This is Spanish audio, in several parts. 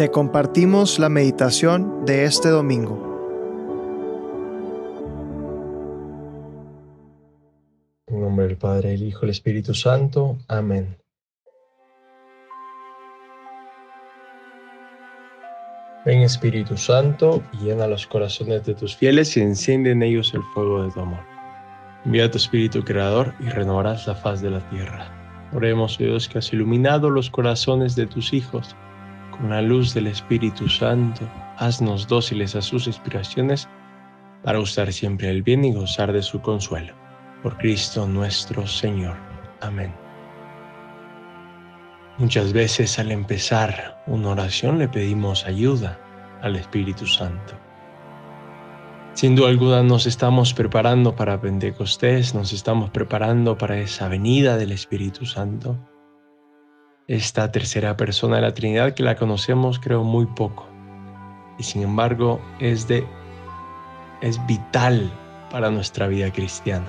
Te compartimos la meditación de este domingo. En nombre del Padre, el Hijo, el Espíritu Santo. Amén. Ven Espíritu Santo, llena los corazones de tus fieles y enciende en ellos el fuego de tu amor. Envía tu Espíritu Creador y renovarás la faz de la tierra. Oremos, Dios, que has iluminado los corazones de tus hijos con la luz del Espíritu Santo. Haznos dóciles a sus inspiraciones para gustar siempre el bien y gozar de su consuelo. Por Cristo nuestro Señor. Amén. Muchas veces al empezar una oración le pedimos ayuda al Espíritu Santo. Sin duda alguna nos estamos preparando para Pentecostés, nos estamos preparando para esa venida del Espíritu Santo. Esta tercera persona de la Trinidad que la conocemos creo muy poco y sin embargo es de es vital para nuestra vida cristiana.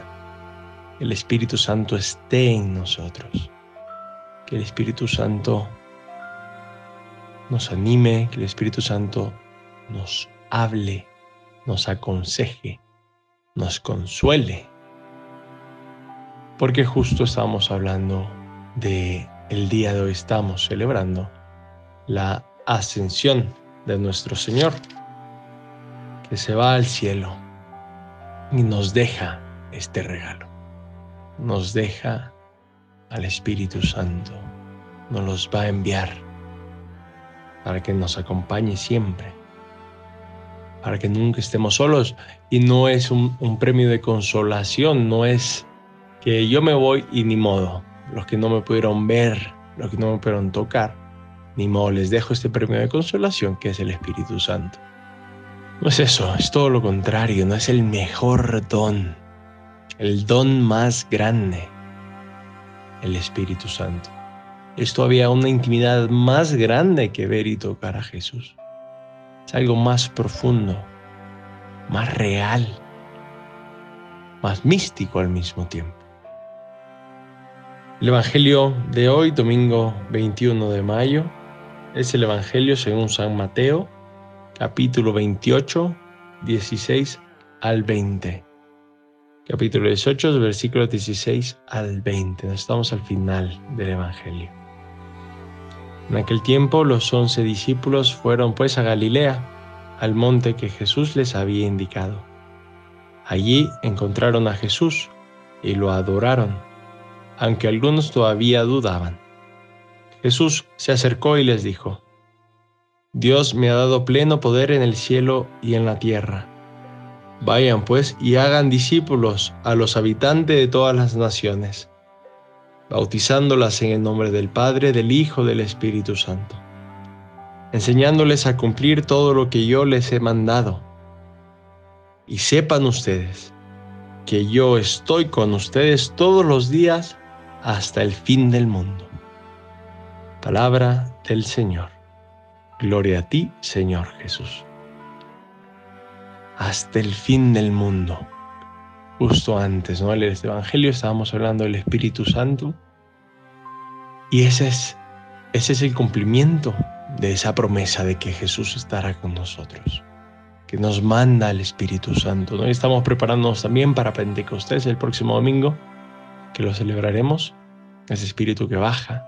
El Espíritu Santo esté en nosotros que el Espíritu Santo nos anime, que el Espíritu Santo nos hable, nos aconseje, nos consuele. Porque justo estamos hablando de el día de hoy estamos celebrando la ascensión de nuestro Señor, que se va al cielo y nos deja este regalo. Nos deja al Espíritu Santo, nos los va a enviar para que nos acompañe siempre, para que nunca estemos solos. Y no es un, premio de consolación, no es que yo me voy y ni modo, los que no me pudieron ver, los que no me pudieron tocar, ni modo, les dejo este premio de consolación que es el Espíritu Santo. No es eso, es todo lo contrario, no es el mejor don, el don más grande el Espíritu Santo. Es todavía una intimidad más grande que ver y tocar a Jesús. Es algo más profundo, más real, más místico al mismo tiempo. El Evangelio de hoy, domingo 21 de mayo, es el Evangelio según San Mateo, capítulo 28, 16 al 20 capítulo 18, versículos 16 al 20. Estamos al final del Evangelio. En aquel tiempo los once discípulos fueron pues a Galilea, al monte que Jesús les había indicado. Allí encontraron a Jesús y lo adoraron, aunque algunos todavía dudaban. Jesús se acercó y les dijo, Dios me ha dado pleno poder en el cielo y en la tierra. Vayan pues y hagan discípulos a los habitantes de todas las naciones, bautizándolas en el nombre del Padre, del Hijo, del Espíritu Santo, enseñándoles a cumplir todo lo que yo les he mandado. Y sepan ustedes que yo estoy con ustedes todos los días hasta el fin del mundo. Palabra del Señor. Gloria a ti, Señor Jesús hasta el fin del mundo. Justo antes, ¿no? En este Evangelio estábamos hablando del Espíritu Santo y ese es, ese es el cumplimiento de esa promesa de que Jesús estará con nosotros, que nos manda el Espíritu Santo. ¿no? estamos preparándonos también para Pentecostés el próximo domingo, que lo celebraremos, ese Espíritu que baja,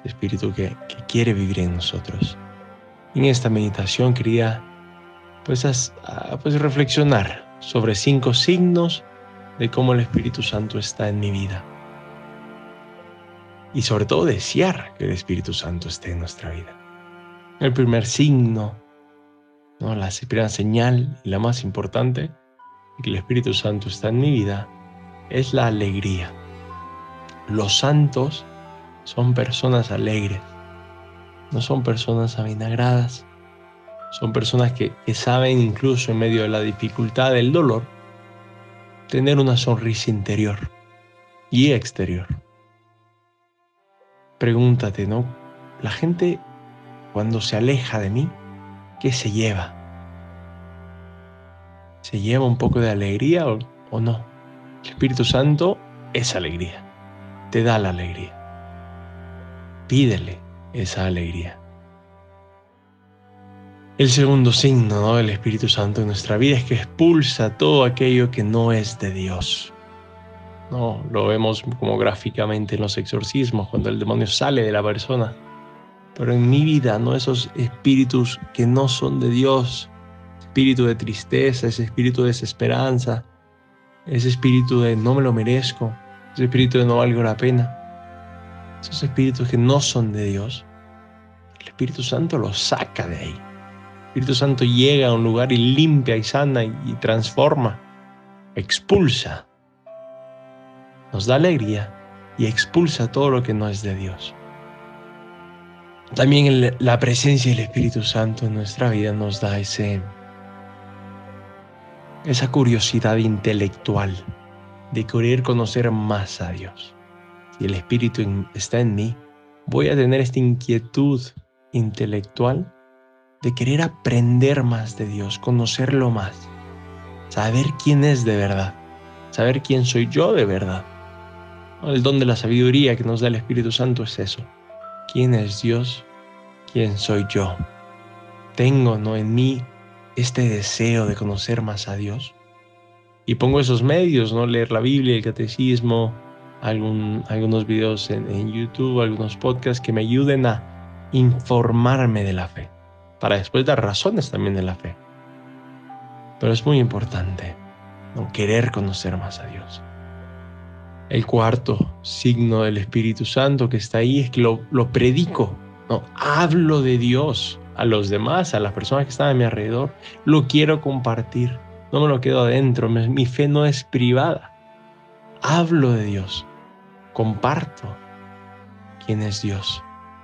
ese Espíritu que, quiere vivir en nosotros. en esta meditación quería pues, a, pues reflexionar sobre cinco signos de cómo el Espíritu Santo está en mi vida. Y sobre todo desear que el Espíritu Santo esté en nuestra vida. El primer signo, ¿no? la primera señal y la más importante que el Espíritu Santo está en mi vida es la alegría. Los santos son personas alegres, no son personas avinagradas, son personas que, saben incluso en medio de la dificultad del dolor tener una sonrisa interior y exterior. Pregúntate, ¿no? La gente cuando se aleja de mí, ¿qué se lleva? ¿Se lleva un poco de alegría o, o no? El Espíritu Santo es alegría, te da la alegría. Pídele esa alegría. El segundo signo del Espíritu Santo en nuestra vida es que expulsa todo aquello que no es de Dios. No, lo vemos como gráficamente en los exorcismos, cuando el demonio sale de la persona. Pero en mi vida, no esos espíritus que no son de Dios, espíritu de tristeza, ese espíritu de desesperanza, ese espíritu de no me lo merezco, ese espíritu de no valgo la pena, esos espíritus que no son de Dios, el Espíritu Santo los saca de ahí. El Espíritu Santo llega a un lugar y limpia y sana y, transforma, expulsa, nos da alegría y expulsa todo lo que no es de Dios. También la presencia del Espíritu Santo en nuestra vida nos da ese, esa curiosidad intelectual de querer conocer más a Dios. Si el Espíritu está en mí, voy a tener esta inquietud intelectual de querer aprender más de Dios, conocerlo más, saber quién es de verdad, saber quién soy yo de verdad. El don de la sabiduría que nos da el Espíritu Santo es eso. ¿Quién es Dios? ¿Quién soy yo? Tengo ¿no? en mí este deseo de conocer más a Dios. Y pongo esos medios, ¿no? Leer la Biblia, el catecismo, algún, algunos videos en, en YouTube, algunos podcasts que me ayuden a informarme de la fe, para después dar razones también de la fe. Pero es muy importante ¿no? querer conocer más a Dios. El cuarto signo del Espíritu Santo que está ahí es que lo, lo predico, ¿no? hablo de Dios a los demás, a las personas que están a mi alrededor, lo quiero compartir, no me lo quedo adentro, mi fe no es privada, hablo de Dios, comparto quién es Dios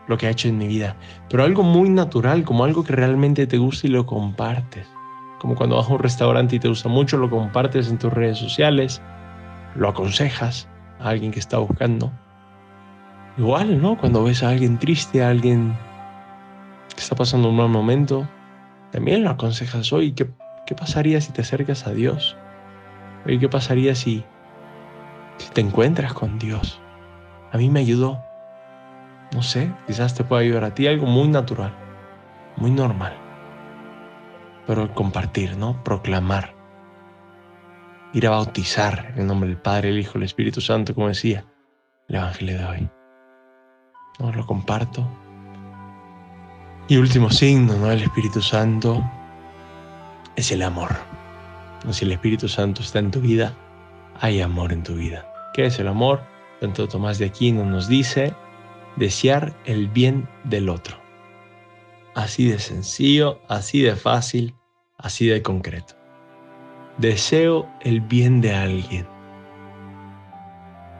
lo que ha hecho en mi vida, pero algo muy natural, como algo que realmente te gusta y lo compartes. Como cuando vas a un restaurante y te gusta mucho, lo compartes en tus redes sociales, lo aconsejas a alguien que está buscando. Igual, ¿no? Cuando ves a alguien triste, a alguien está pasando un mal momento, también lo aconsejas hoy. ¿Qué, pasaría si te acercas a Dios? Oye, ¿qué pasaría si, te encuentras con Dios? A mí me ayudó no sé, quizás te pueda ayudar a ti algo muy natural, muy normal. Pero compartir, ¿no? Proclamar. Ir a bautizar en nombre del Padre, el Hijo, el Espíritu Santo, como decía el Evangelio de hoy. ¿No? Lo comparto. Y último signo, ¿no? El Espíritu Santo es el amor. Si el Espíritu Santo está en tu vida, hay amor en tu vida. ¿Qué es el amor? Tanto Tomás de Aquino nos dice, desear el bien del otro. Así de sencillo, así de fácil, así de concreto. Deseo el bien de alguien,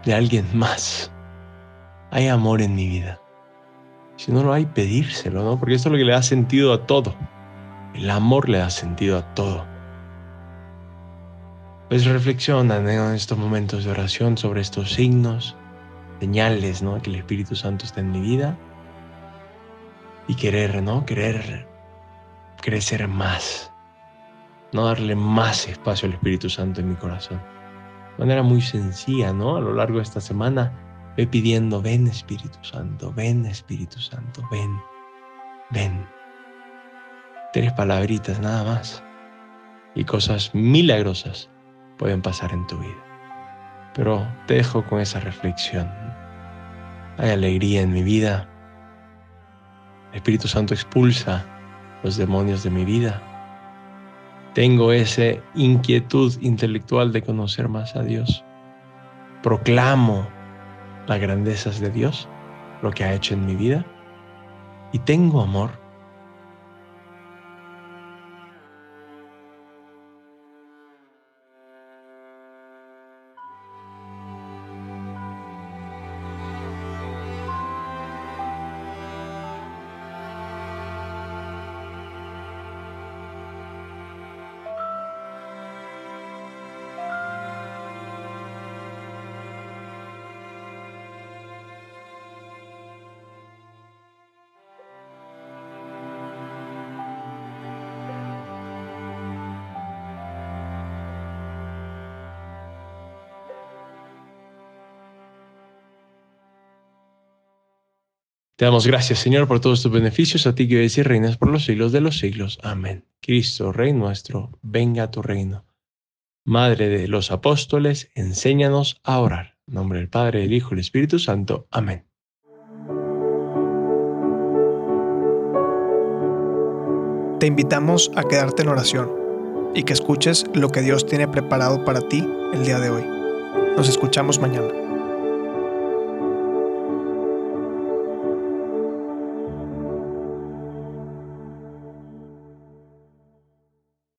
de alguien más. Hay amor en mi vida. Si no lo hay, pedírselo, ¿no? Porque esto es lo que le da sentido a todo. El amor le da sentido a todo. Pues reflexionan en estos momentos de oración sobre estos signos, señales, ¿no? Que el Espíritu Santo está en mi vida y querer, ¿no? Querer crecer más, no darle más espacio al Espíritu Santo en mi corazón. De manera muy sencilla, ¿no? A lo largo de esta semana, ve pidiendo, ven Espíritu Santo, ven Espíritu Santo, ven, ven. Tres palabritas nada más y cosas milagrosas pueden pasar en tu vida. Pero te dejo con esa reflexión. Hay alegría en mi vida. El Espíritu Santo expulsa los demonios de mi vida. Tengo esa inquietud intelectual de conocer más a Dios. Proclamo las grandezas de Dios, lo que ha hecho en mi vida. Y tengo amor Te damos gracias, Señor, por todos tus beneficios, a ti que vives y reinas por los siglos de los siglos. Amén. Cristo, Rey nuestro, venga a tu reino. Madre de los apóstoles, enséñanos a orar. En nombre del Padre, del Hijo y del Espíritu Santo. Amén. Te invitamos a quedarte en oración y que escuches lo que Dios tiene preparado para ti el día de hoy. Nos escuchamos mañana.